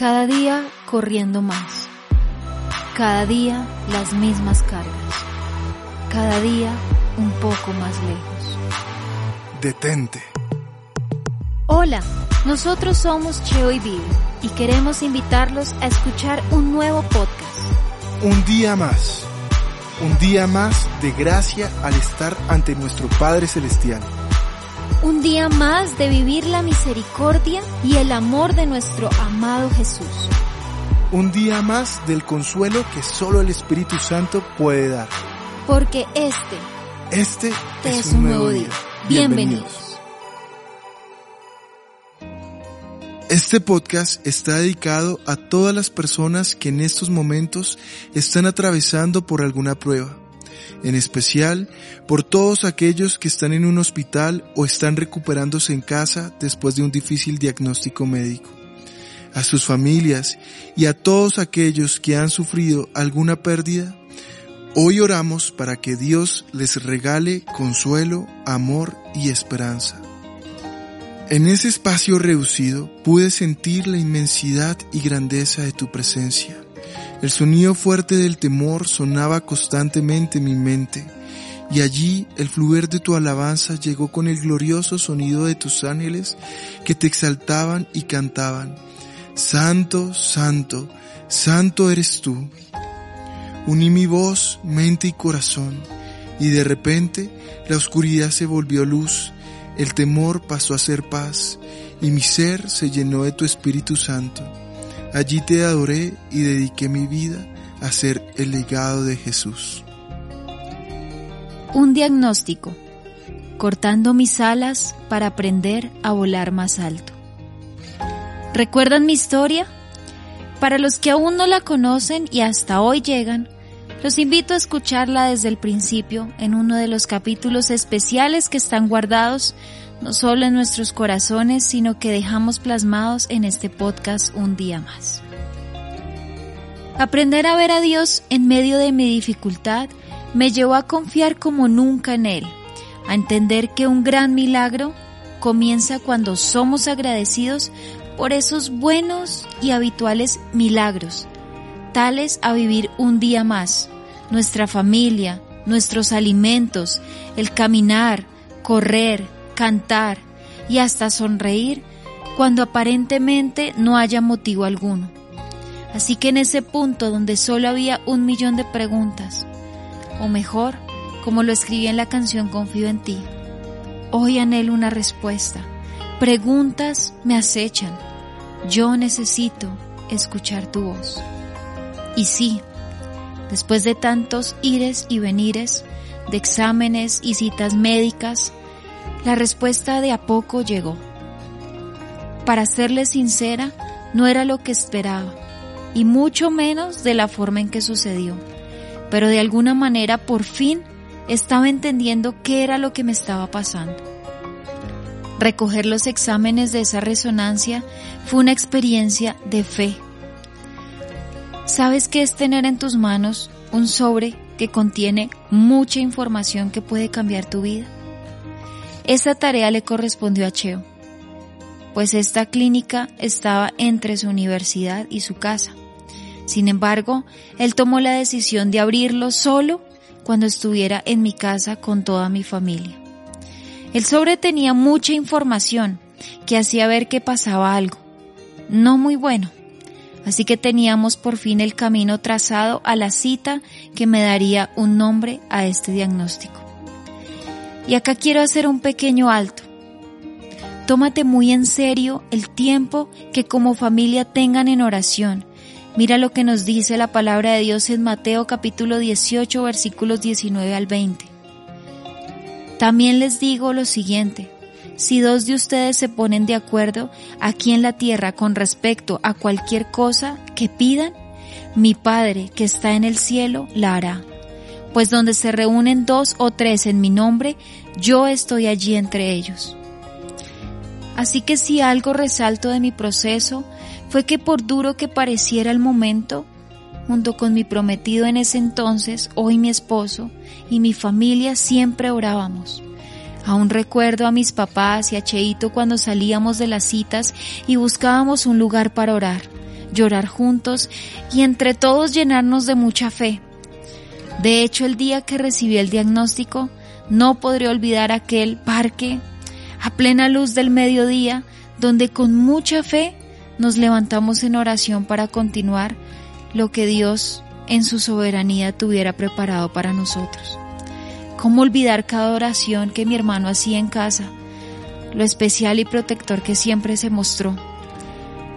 Cada día corriendo más. Cada día las mismas cargas. Cada día un poco más lejos. Detente. Hola, nosotros somos Cheo y Bill y queremos invitarlos a escuchar un nuevo podcast. Un día más. Un día más de gracia al estar ante nuestro Padre Celestial. Un día más de vivir la misericordia y el amor de nuestro amado Jesús. Un día más del consuelo que solo el Espíritu Santo puede dar. Porque este, Este es, un nuevo día. Bienvenidos. Este podcast está dedicado a todas las personas que en estos momentos están atravesando por alguna prueba, en especial por todos aquellos que están en un hospital o están recuperándose en casa después de un difícil diagnóstico médico, a sus familias y a todos aquellos que han sufrido alguna pérdida. Hoy oramos para que Dios les regale consuelo, amor y esperanza. En ese espacio reducido pude sentir la inmensidad y grandeza de tu presencia. El sonido fuerte del temor sonaba constantemente en mi mente, y allí el fluir de tu alabanza llegó con el glorioso sonido de tus ángeles que te exaltaban y cantaban. Santo, santo, santo eres tú. Uní mi voz, mente y corazón, y de repente la oscuridad se volvió luz, el temor pasó a ser paz y mi ser se llenó de tu Espíritu Santo. Allí te adoré y dediqué mi vida a ser el legado de Jesús. Un diagnóstico. Cortando mis alas para aprender a volar más alto. ¿Recuerdan mi historia? Para los que aún no la conocen y hasta hoy llegan, los invito a escucharla desde el principio en uno de los capítulos especiales que están guardados no solo en nuestros corazones, sino que dejamos plasmados en este podcast un día más. Aprender a ver a Dios en medio de mi dificultad me llevó a confiar como nunca en Él, a entender que un gran milagro comienza cuando somos agradecidos por esos buenos y habituales milagros, tales a vivir un día más, nuestra familia, nuestros alimentos, el caminar, correr, cantar y hasta sonreír cuando aparentemente no haya motivo alguno. Así que en ese punto donde solo había un millón de preguntas, o mejor, como lo escribí en la canción Confío en ti, hoy anhelo una respuesta. Preguntas me acechan. Yo necesito escuchar tu voz. Y sí, después de tantos ires y venires, de exámenes y citas médicas, la respuesta de a poco llegó. Para serle sincera, no era lo que esperaba, y mucho menos de la forma en que sucedió, pero de alguna manera por fin estaba entendiendo qué era lo que me estaba pasando. Recoger los exámenes de esa resonancia fue una experiencia de fe. ¿Sabes qué es tener en tus manos un sobre que contiene mucha información que puede cambiar tu vida? Esa tarea le correspondió a Cheo, pues esta clínica estaba entre su universidad y su casa. Sin embargo, él tomó la decisión de abrirlo solo cuando estuviera en mi casa con toda mi familia. El sobre tenía mucha información que hacía ver que pasaba algo, no muy bueno. Así que teníamos por fin el camino trazado a la cita que me daría un nombre a este diagnóstico. Y acá quiero hacer un pequeño alto. Tómate muy en serio el tiempo que como familia tengan en oración. Mira lo que nos dice la palabra de Dios en Mateo capítulo 18 versículos 19 al 20. También les digo lo siguiente. Si dos de ustedes se ponen de acuerdo aquí en la tierra con respecto a cualquier cosa que pidan, mi Padre que está en el cielo la hará pues donde se reúnen dos o tres en mi nombre, yo estoy allí entre ellos. Así que si algo resalto de mi proceso fue que por duro que pareciera el momento, junto con mi prometido en ese entonces, hoy mi esposo, y mi familia siempre orábamos. Aún recuerdo a mis papás y a Cheito cuando salíamos de las citas y buscábamos un lugar para orar. llorar juntos y entre todos llenarnos de mucha fe. De hecho, el día que recibí el diagnóstico, no podré olvidar aquel parque a plena luz del mediodía, donde con mucha fe nos levantamos en oración para continuar lo que Dios en su soberanía tuviera preparado para nosotros. ¿Cómo olvidar cada oración que mi hermano hacía en casa? Lo especial y protector que siempre se mostró.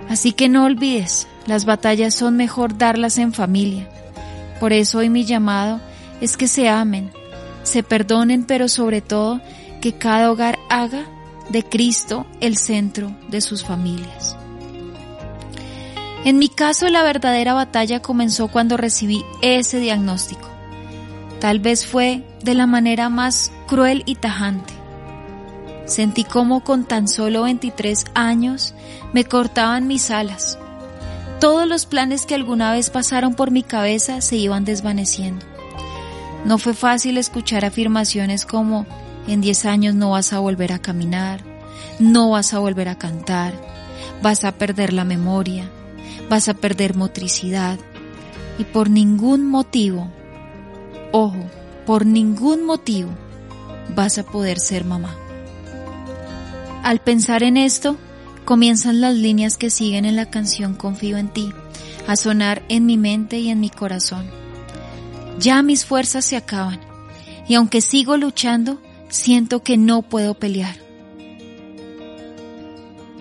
Así que no olvides, las batallas son mejor darlas en familia. Por eso hoy mi llamado es que se amen, se perdonen, pero sobre todo que cada hogar haga de Cristo el centro de sus familias. En mi caso la verdadera batalla comenzó cuando recibí ese diagnóstico. Tal vez fue de la manera más cruel y tajante. Sentí como con tan solo 23 años me cortaban mis alas. Todos los planes que alguna vez pasaron por mi cabeza se iban desvaneciendo. No fue fácil escuchar afirmaciones como en 10 años no vas a volver a caminar, no vas a volver a cantar, vas a perder la memoria, vas a perder motricidad y por ningún motivo, ojo, por ningún motivo vas a poder ser mamá. Al pensar en esto, comienzan las líneas que siguen en la canción Confío en ti, a sonar en mi mente y en mi corazón. Ya mis fuerzas se acaban y aunque sigo luchando, siento que no puedo pelear.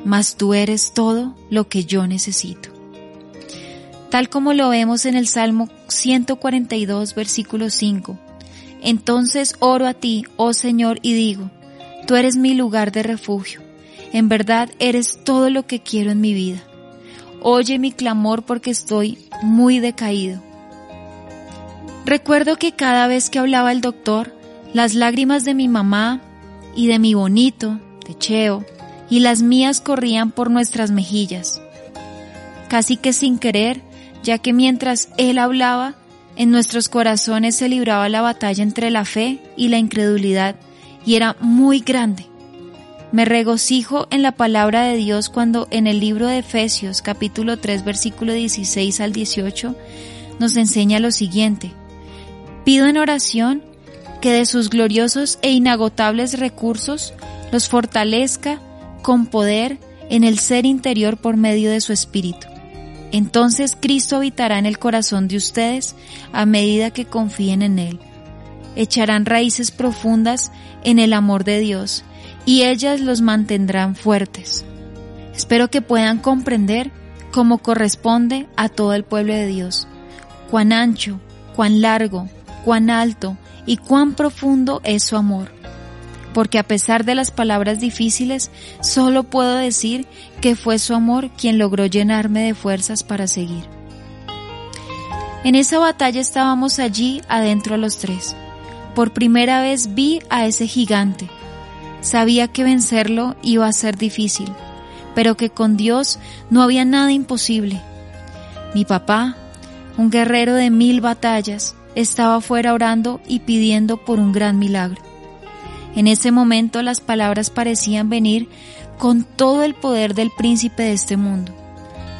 Mas tú eres todo lo que yo necesito. Tal como lo vemos en el Salmo 142, versículo 5. Entonces oro a ti, oh Señor, y digo, tú eres mi lugar de refugio. En verdad eres todo lo que quiero en mi vida. Oye mi clamor porque estoy muy decaído. Recuerdo que cada vez que hablaba el doctor, las lágrimas de mi mamá y de mi bonito, de Cheo, y las mías corrían por nuestras mejillas. Casi que sin querer, ya que mientras él hablaba, en nuestros corazones se libraba la batalla entre la fe y la incredulidad, y era muy grande. Me regocijo en la palabra de Dios cuando en el libro de Efesios capítulo 3 versículo 16 al 18 nos enseña lo siguiente. Pido en oración que de sus gloriosos e inagotables recursos los fortalezca con poder en el ser interior por medio de su Espíritu. Entonces Cristo habitará en el corazón de ustedes a medida que confíen en Él. Echarán raíces profundas en el amor de Dios y ellas los mantendrán fuertes. Espero que puedan comprender cómo corresponde a todo el pueblo de Dios, cuán ancho, cuán largo, cuán alto y cuán profundo es su amor. Porque a pesar de las palabras difíciles, solo puedo decir que fue su amor quien logró llenarme de fuerzas para seguir. En esa batalla estábamos allí adentro los tres. Por primera vez vi a ese gigante. Sabía que vencerlo iba a ser difícil, pero que con Dios no había nada imposible. Mi papá, un guerrero de mil batallas, estaba fuera orando y pidiendo por un gran milagro. En ese momento las palabras parecían venir con todo el poder del príncipe de este mundo.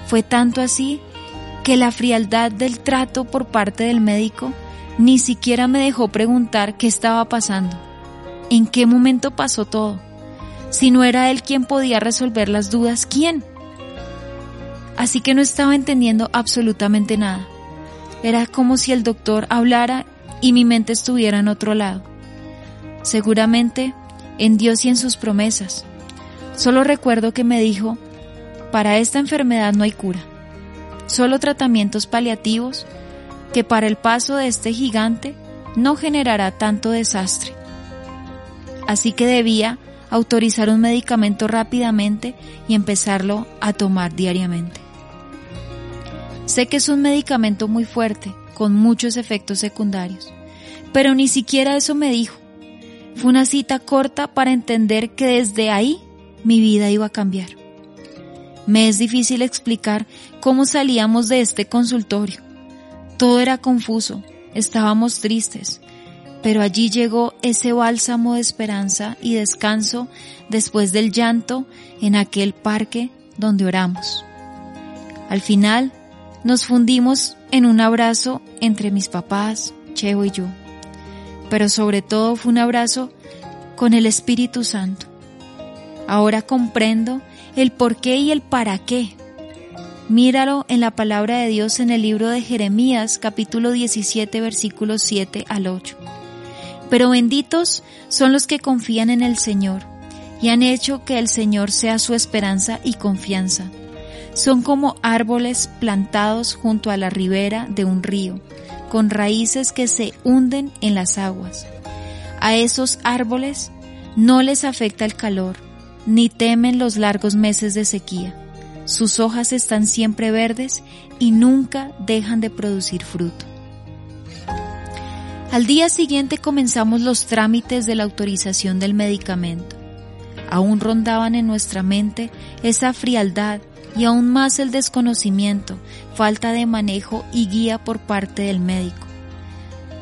Fue tanto así que la frialdad del trato por parte del médico ni siquiera me dejó preguntar qué estaba pasando, en qué momento pasó todo. Si no era él quien podía resolver las dudas, ¿quién? Así que no estaba entendiendo absolutamente nada. Era como si el doctor hablara y mi mente estuviera en otro lado. Seguramente en Dios y en sus promesas. Solo recuerdo que me dijo, para esta enfermedad no hay cura, solo tratamientos paliativos que para el paso de este gigante no generará tanto desastre. Así que debía autorizar un medicamento rápidamente y empezarlo a tomar diariamente. Sé que es un medicamento muy fuerte, con muchos efectos secundarios, pero ni siquiera eso me dijo. Fue una cita corta para entender que desde ahí mi vida iba a cambiar. Me es difícil explicar cómo salíamos de este consultorio. Todo era confuso, estábamos tristes, pero allí llegó ese bálsamo de esperanza y descanso después del llanto en aquel parque donde oramos. Al final, nos fundimos en un abrazo entre mis papás, Cheo y yo. Pero sobre todo fue un abrazo con el Espíritu Santo. Ahora comprendo el por qué y el para qué. Míralo en la palabra de Dios en el libro de Jeremías capítulo 17 versículos 7 al 8. Pero benditos son los que confían en el Señor y han hecho que el Señor sea su esperanza y confianza. Son como árboles plantados junto a la ribera de un río, con raíces que se hunden en las aguas. A esos árboles no les afecta el calor, ni temen los largos meses de sequía. Sus hojas están siempre verdes y nunca dejan de producir fruto. Al día siguiente comenzamos los trámites de la autorización del medicamento. Aún rondaban en nuestra mente esa frialdad y aún más el desconocimiento, falta de manejo y guía por parte del médico.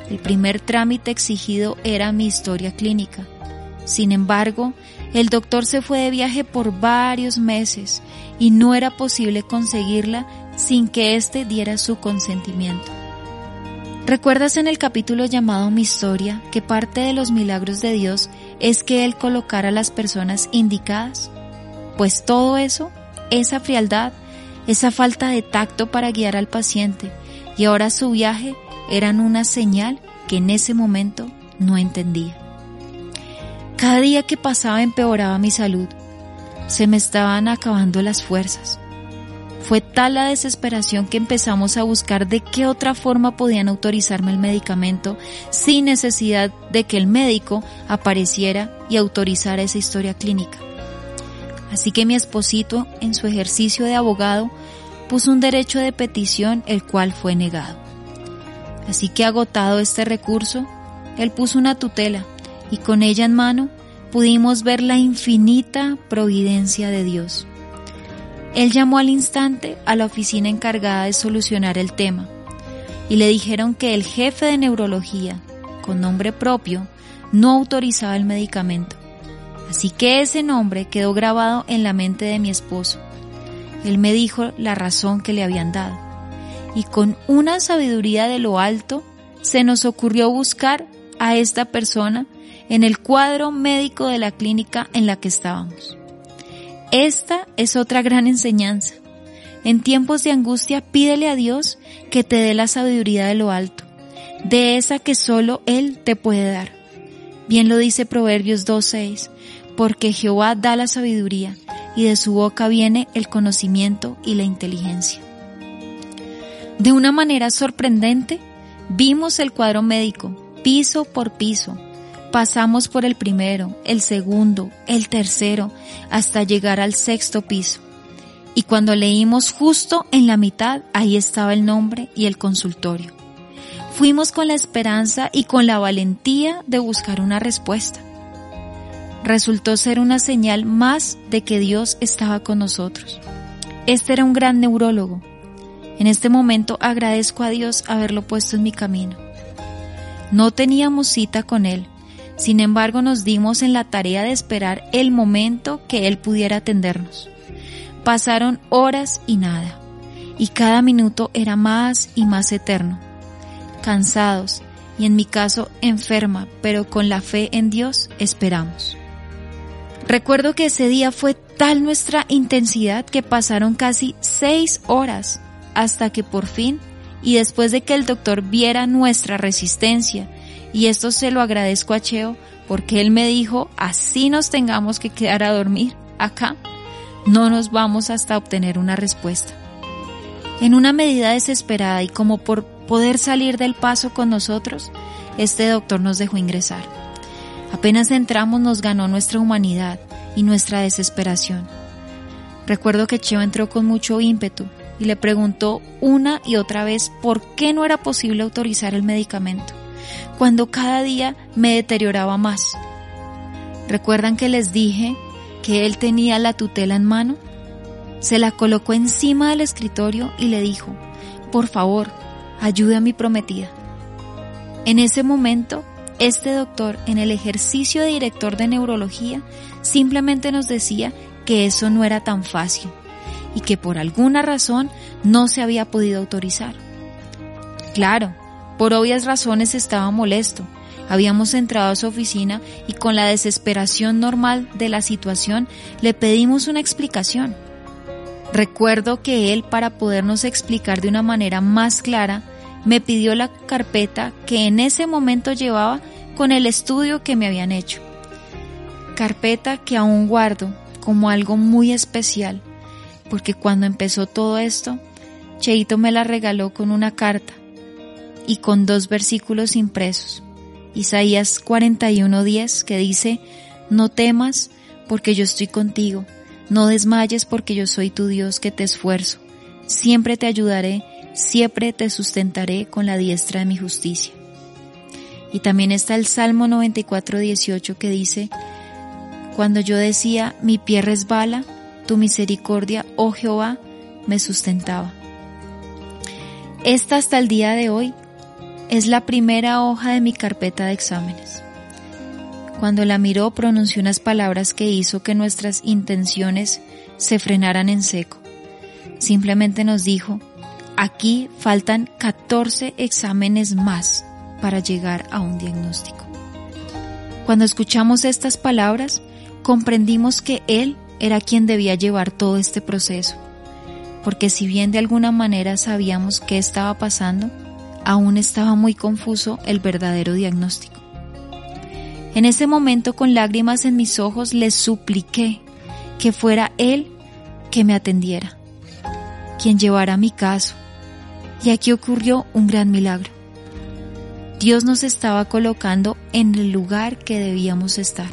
El primer trámite exigido era mi historia clínica. Sin embargo, el doctor se fue de viaje por varios meses y no era posible conseguirla sin que éste diera su consentimiento. ¿Recuerdas en el capítulo llamado Mi historia que parte de los milagros de Dios es que Él colocara a las personas indicadas? Pues todo eso, esa frialdad, esa falta de tacto para guiar al paciente y ahora su viaje eran una señal que en ese momento no entendía. Cada día que pasaba empeoraba mi salud. Se me estaban acabando las fuerzas. Fue tal la desesperación que empezamos a buscar de qué otra forma podían autorizarme el medicamento sin necesidad de que el médico apareciera y autorizara esa historia clínica. Así que mi esposito, en su ejercicio de abogado, puso un derecho de petición el cual fue negado. Así que agotado este recurso, él puso una tutela y con ella en mano pudimos ver la infinita providencia de Dios. Él llamó al instante a la oficina encargada de solucionar el tema y le dijeron que el jefe de neurología, con nombre propio, no autorizaba el medicamento. Así que ese nombre quedó grabado en la mente de mi esposo. Él me dijo la razón que le habían dado. Y con una sabiduría de lo alto, se nos ocurrió buscar a esta persona en el cuadro médico de la clínica en la que estábamos. Esta es otra gran enseñanza. En tiempos de angustia pídele a Dios que te dé la sabiduría de lo alto, de esa que solo Él te puede dar. Bien lo dice Proverbios 2.6, porque Jehová da la sabiduría y de su boca viene el conocimiento y la inteligencia. De una manera sorprendente, vimos el cuadro médico, piso por piso. Pasamos por el primero, el segundo, el tercero, hasta llegar al sexto piso. Y cuando leímos justo en la mitad, ahí estaba el nombre y el consultorio. Fuimos con la esperanza y con la valentía de buscar una respuesta. Resultó ser una señal más de que Dios estaba con nosotros. Este era un gran neurólogo. En este momento agradezco a Dios haberlo puesto en mi camino. No teníamos cita con Él, sin embargo nos dimos en la tarea de esperar el momento que Él pudiera atendernos. Pasaron horas y nada, y cada minuto era más y más eterno. Cansados, y en mi caso enferma, pero con la fe en Dios esperamos. Recuerdo que ese día fue tal nuestra intensidad que pasaron casi seis horas hasta que por fin y después de que el doctor viera nuestra resistencia, y esto se lo agradezco a Cheo porque él me dijo, así nos tengamos que quedar a dormir acá, no nos vamos hasta obtener una respuesta. En una medida desesperada y como por poder salir del paso con nosotros, este doctor nos dejó ingresar. Apenas entramos nos ganó nuestra humanidad y nuestra desesperación. Recuerdo que Cheo entró con mucho ímpetu y le preguntó una y otra vez por qué no era posible autorizar el medicamento, cuando cada día me deterioraba más. ¿Recuerdan que les dije que él tenía la tutela en mano? Se la colocó encima del escritorio y le dijo, por favor, ayude a mi prometida. En ese momento, este doctor, en el ejercicio de director de neurología, simplemente nos decía que eso no era tan fácil y que por alguna razón no se había podido autorizar. Claro, por obvias razones estaba molesto. Habíamos entrado a su oficina y con la desesperación normal de la situación le pedimos una explicación. Recuerdo que él, para podernos explicar de una manera más clara, me pidió la carpeta que en ese momento llevaba con el estudio que me habían hecho. Carpeta que aún guardo como algo muy especial, porque cuando empezó todo esto, Cheito me la regaló con una carta y con dos versículos impresos. Isaías 41:10 que dice, no temas porque yo estoy contigo, no desmayes porque yo soy tu Dios que te esfuerzo, siempre te ayudaré, siempre te sustentaré con la diestra de mi justicia. Y también está el Salmo 94:18 que dice, cuando yo decía, mi pie resbala, tu misericordia, oh Jehová, me sustentaba. Esta hasta el día de hoy es la primera hoja de mi carpeta de exámenes. Cuando la miró pronunció unas palabras que hizo que nuestras intenciones se frenaran en seco. Simplemente nos dijo, aquí faltan 14 exámenes más para llegar a un diagnóstico. Cuando escuchamos estas palabras, comprendimos que Él era quien debía llevar todo este proceso, porque si bien de alguna manera sabíamos qué estaba pasando, aún estaba muy confuso el verdadero diagnóstico. En ese momento, con lágrimas en mis ojos, le supliqué que fuera Él que me atendiera, quien llevara mi caso. Y aquí ocurrió un gran milagro. Dios nos estaba colocando en el lugar que debíamos estar.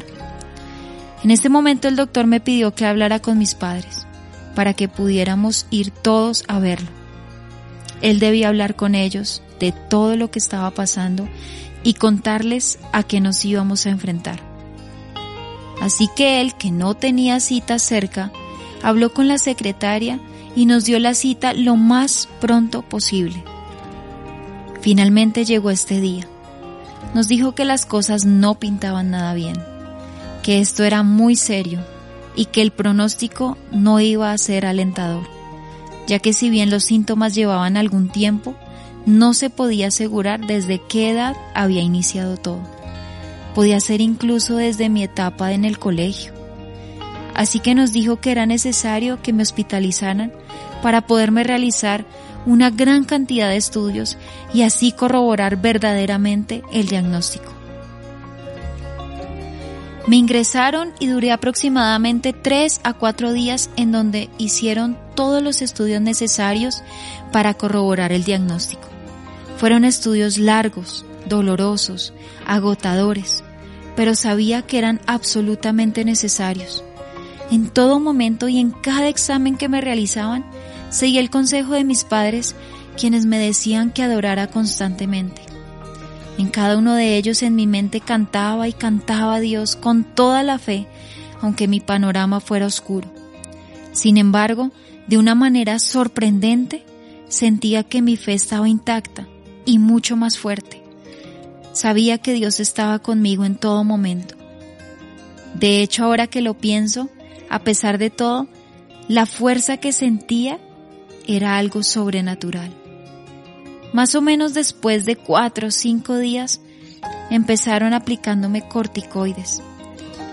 En este momento el doctor me pidió que hablara con mis padres para que pudiéramos ir todos a verlo. Él debía hablar con ellos de todo lo que estaba pasando y contarles a qué nos íbamos a enfrentar. Así que él, que no tenía cita cerca, habló con la secretaria y nos dio la cita lo más pronto posible. Finalmente llegó este día. Nos dijo que las cosas no pintaban nada bien, que esto era muy serio y que el pronóstico no iba a ser alentador, ya que si bien los síntomas llevaban algún tiempo, no se podía asegurar desde qué edad había iniciado todo. Podía ser incluso desde mi etapa en el colegio. Así que nos dijo que era necesario que me hospitalizaran para poderme realizar una gran cantidad de estudios y así corroborar verdaderamente el diagnóstico. Me ingresaron y duré aproximadamente tres a cuatro días en donde hicieron todos los estudios necesarios para corroborar el diagnóstico. Fueron estudios largos, dolorosos, agotadores, pero sabía que eran absolutamente necesarios. En todo momento y en cada examen que me realizaban, seguí el consejo de mis padres, quienes me decían que adorara constantemente. En cada uno de ellos en mi mente cantaba y cantaba a Dios con toda la fe, aunque mi panorama fuera oscuro. Sin embargo, de una manera sorprendente, sentía que mi fe estaba intacta y mucho más fuerte. Sabía que Dios estaba conmigo en todo momento. De hecho, ahora que lo pienso, a pesar de todo, la fuerza que sentía era algo sobrenatural. Más o menos después de cuatro o cinco días, empezaron aplicándome corticoides.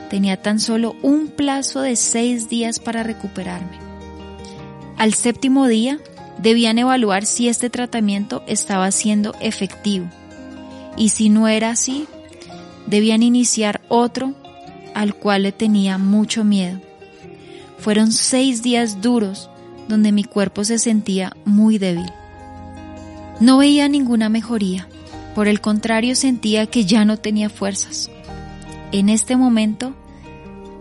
Tenía tan solo un plazo de seis días para recuperarme. Al séptimo día, debían evaluar si este tratamiento estaba siendo efectivo. Y si no era así, debían iniciar otro al cual le tenía mucho miedo. Fueron seis días duros donde mi cuerpo se sentía muy débil. No veía ninguna mejoría, por el contrario sentía que ya no tenía fuerzas. En este momento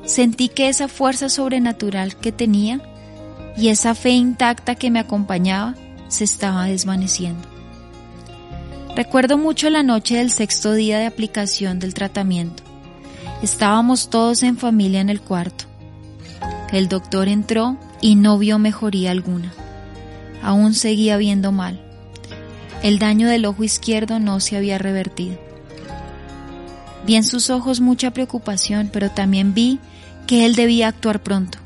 sentí que esa fuerza sobrenatural que tenía y esa fe intacta que me acompañaba se estaba desvaneciendo. Recuerdo mucho la noche del sexto día de aplicación del tratamiento. Estábamos todos en familia en el cuarto. El doctor entró y no vio mejoría alguna. Aún seguía viendo mal. El daño del ojo izquierdo no se había revertido. Vi en sus ojos mucha preocupación, pero también vi que él debía actuar pronto.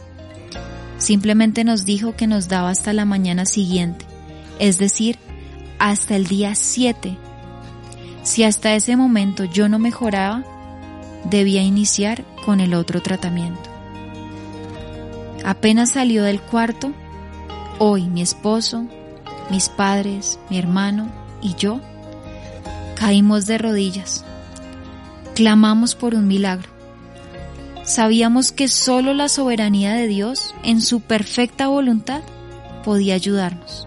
Simplemente nos dijo que nos daba hasta la mañana siguiente, es decir, hasta el día 7. Si hasta ese momento yo no mejoraba, debía iniciar con el otro tratamiento. Apenas salió del cuarto, hoy mi esposo, mis padres, mi hermano y yo caímos de rodillas. Clamamos por un milagro. Sabíamos que solo la soberanía de Dios, en su perfecta voluntad, podía ayudarnos.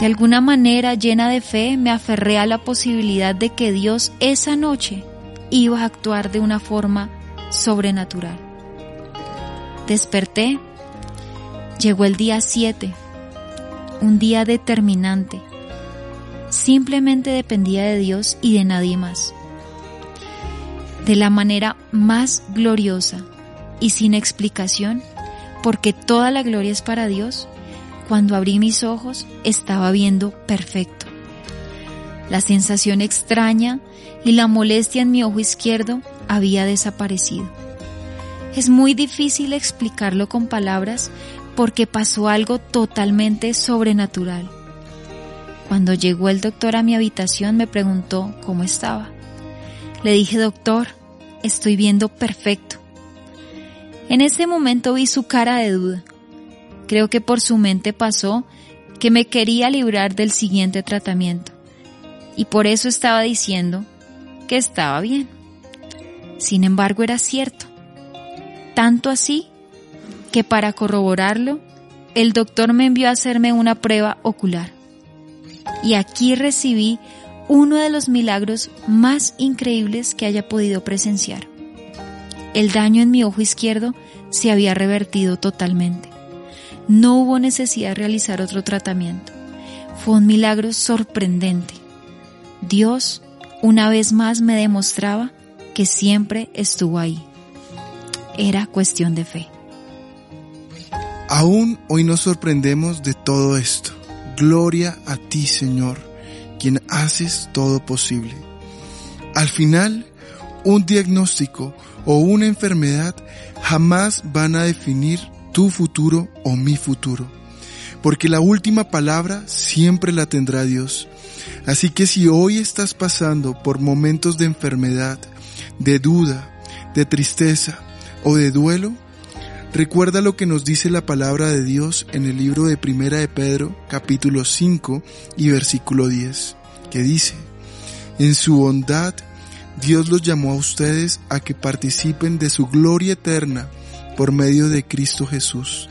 De alguna manera llena de fe me aferré a la posibilidad de que Dios esa noche iba a actuar de una forma sobrenatural. Desperté, llegó el día 7, un día determinante. Simplemente dependía de Dios y de nadie más. De la manera más gloriosa y sin explicación, porque toda la gloria es para Dios, cuando abrí mis ojos estaba viendo perfecto. La sensación extraña y la molestia en mi ojo izquierdo había desaparecido. Es muy difícil explicarlo con palabras porque pasó algo totalmente sobrenatural. Cuando llegó el doctor a mi habitación me preguntó cómo estaba. Le dije, doctor, estoy viendo perfecto. En ese momento vi su cara de duda. Creo que por su mente pasó que me quería librar del siguiente tratamiento. Y por eso estaba diciendo que estaba bien. Sin embargo, era cierto. Tanto así que para corroborarlo, el doctor me envió a hacerme una prueba ocular. Y aquí recibí uno de los milagros más increíbles que haya podido presenciar. El daño en mi ojo izquierdo se había revertido totalmente. No hubo necesidad de realizar otro tratamiento. Fue un milagro sorprendente. Dios una vez más me demostraba que siempre estuvo ahí. Era cuestión de fe. Aún hoy nos sorprendemos de todo esto. Gloria a ti, Señor, quien haces todo posible. Al final, un diagnóstico o una enfermedad jamás van a definir tu futuro o mi futuro, porque la última palabra siempre la tendrá Dios. Así que si hoy estás pasando por momentos de enfermedad, de duda, de tristeza o de duelo, recuerda lo que nos dice la palabra de Dios en el libro de Primera de Pedro, capítulo 5 y versículo 10, que dice, en su bondad, Dios los llamó a ustedes a que participen de su gloria eterna por medio de Cristo Jesús.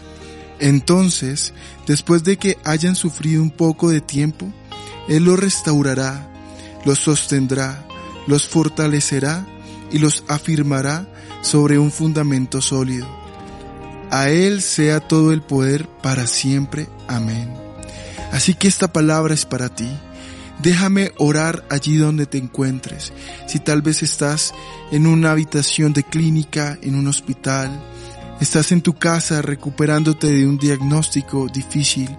Entonces, después de que hayan sufrido un poco de tiempo, él los restaurará, los sostendrá, los fortalecerá y los afirmará sobre un fundamento sólido. A Él sea todo el poder para siempre. Amén. Así que esta palabra es para ti. Déjame orar allí donde te encuentres. Si tal vez estás en una habitación de clínica, en un hospital, estás en tu casa recuperándote de un diagnóstico difícil,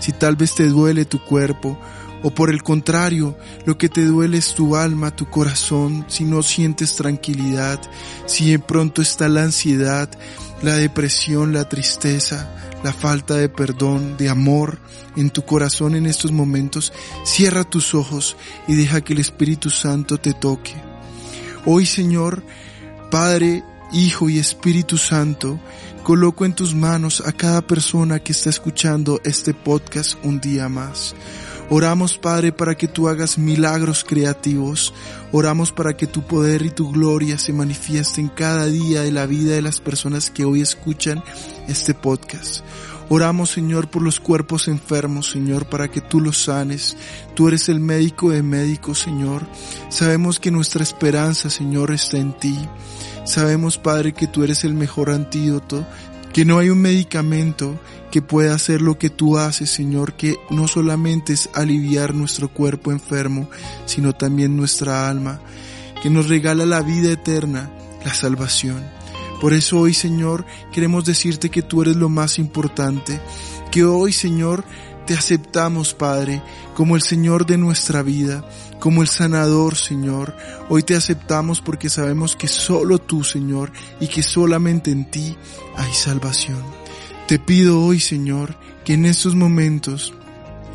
si tal vez te duele tu cuerpo o por el contrario, lo que te duele es tu alma, tu corazón, si no sientes tranquilidad, si de pronto está la ansiedad, la depresión, la tristeza, la falta de perdón, de amor en tu corazón en estos momentos, cierra tus ojos y deja que el Espíritu Santo te toque. Hoy, Señor, Padre, Hijo y Espíritu Santo, coloco en tus manos a cada persona que está escuchando este podcast un día más. Oramos, Padre, para que tú hagas milagros creativos. Oramos para que tu poder y tu gloria se manifiesten cada día de la vida de las personas que hoy escuchan este podcast. Oramos, Señor, por los cuerpos enfermos, Señor, para que tú los sanes. Tú eres el médico de médicos, Señor. Sabemos que nuestra esperanza, Señor, está en ti. Sabemos, Padre, que tú eres el mejor antídoto, que no hay un medicamento que pueda hacer lo que tú haces, Señor, que no solamente es aliviar nuestro cuerpo enfermo, sino también nuestra alma, que nos regala la vida eterna, la salvación. Por eso hoy, Señor, queremos decirte que tú eres lo más importante, que hoy, Señor, te aceptamos, Padre, como el Señor de nuestra vida, como el sanador, Señor. Hoy te aceptamos porque sabemos que solo tú, Señor, y que solamente en ti hay salvación. Te pido hoy, Señor, que en estos momentos,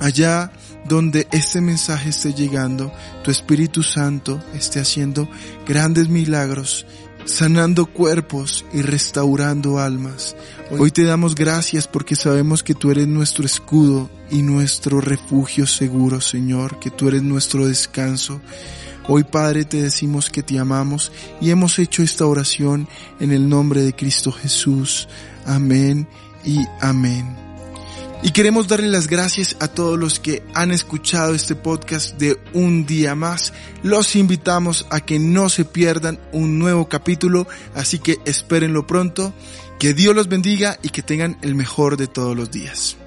allá donde este mensaje esté llegando, tu Espíritu Santo esté haciendo grandes milagros, sanando cuerpos y restaurando almas. Hoy te damos gracias porque sabemos que tú eres nuestro escudo y nuestro refugio seguro, Señor, que tú eres nuestro descanso. Hoy, Padre, te decimos que te amamos y hemos hecho esta oración en el nombre de Cristo Jesús. Amén y amén. Y queremos darle las gracias a todos los que han escuchado este podcast de un día más. Los invitamos a que no se pierdan un nuevo capítulo, así que espérenlo pronto. Que Dios los bendiga y que tengan el mejor de todos los días.